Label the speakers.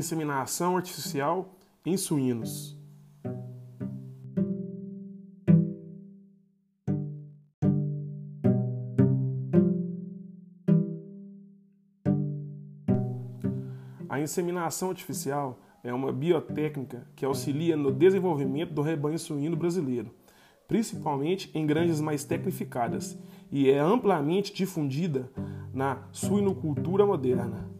Speaker 1: inseminação artificial em suínos. A inseminação artificial é uma biotécnica que auxilia no desenvolvimento do rebanho suíno brasileiro, principalmente em granjas mais tecnificadas, e é amplamente difundida na suinocultura moderna.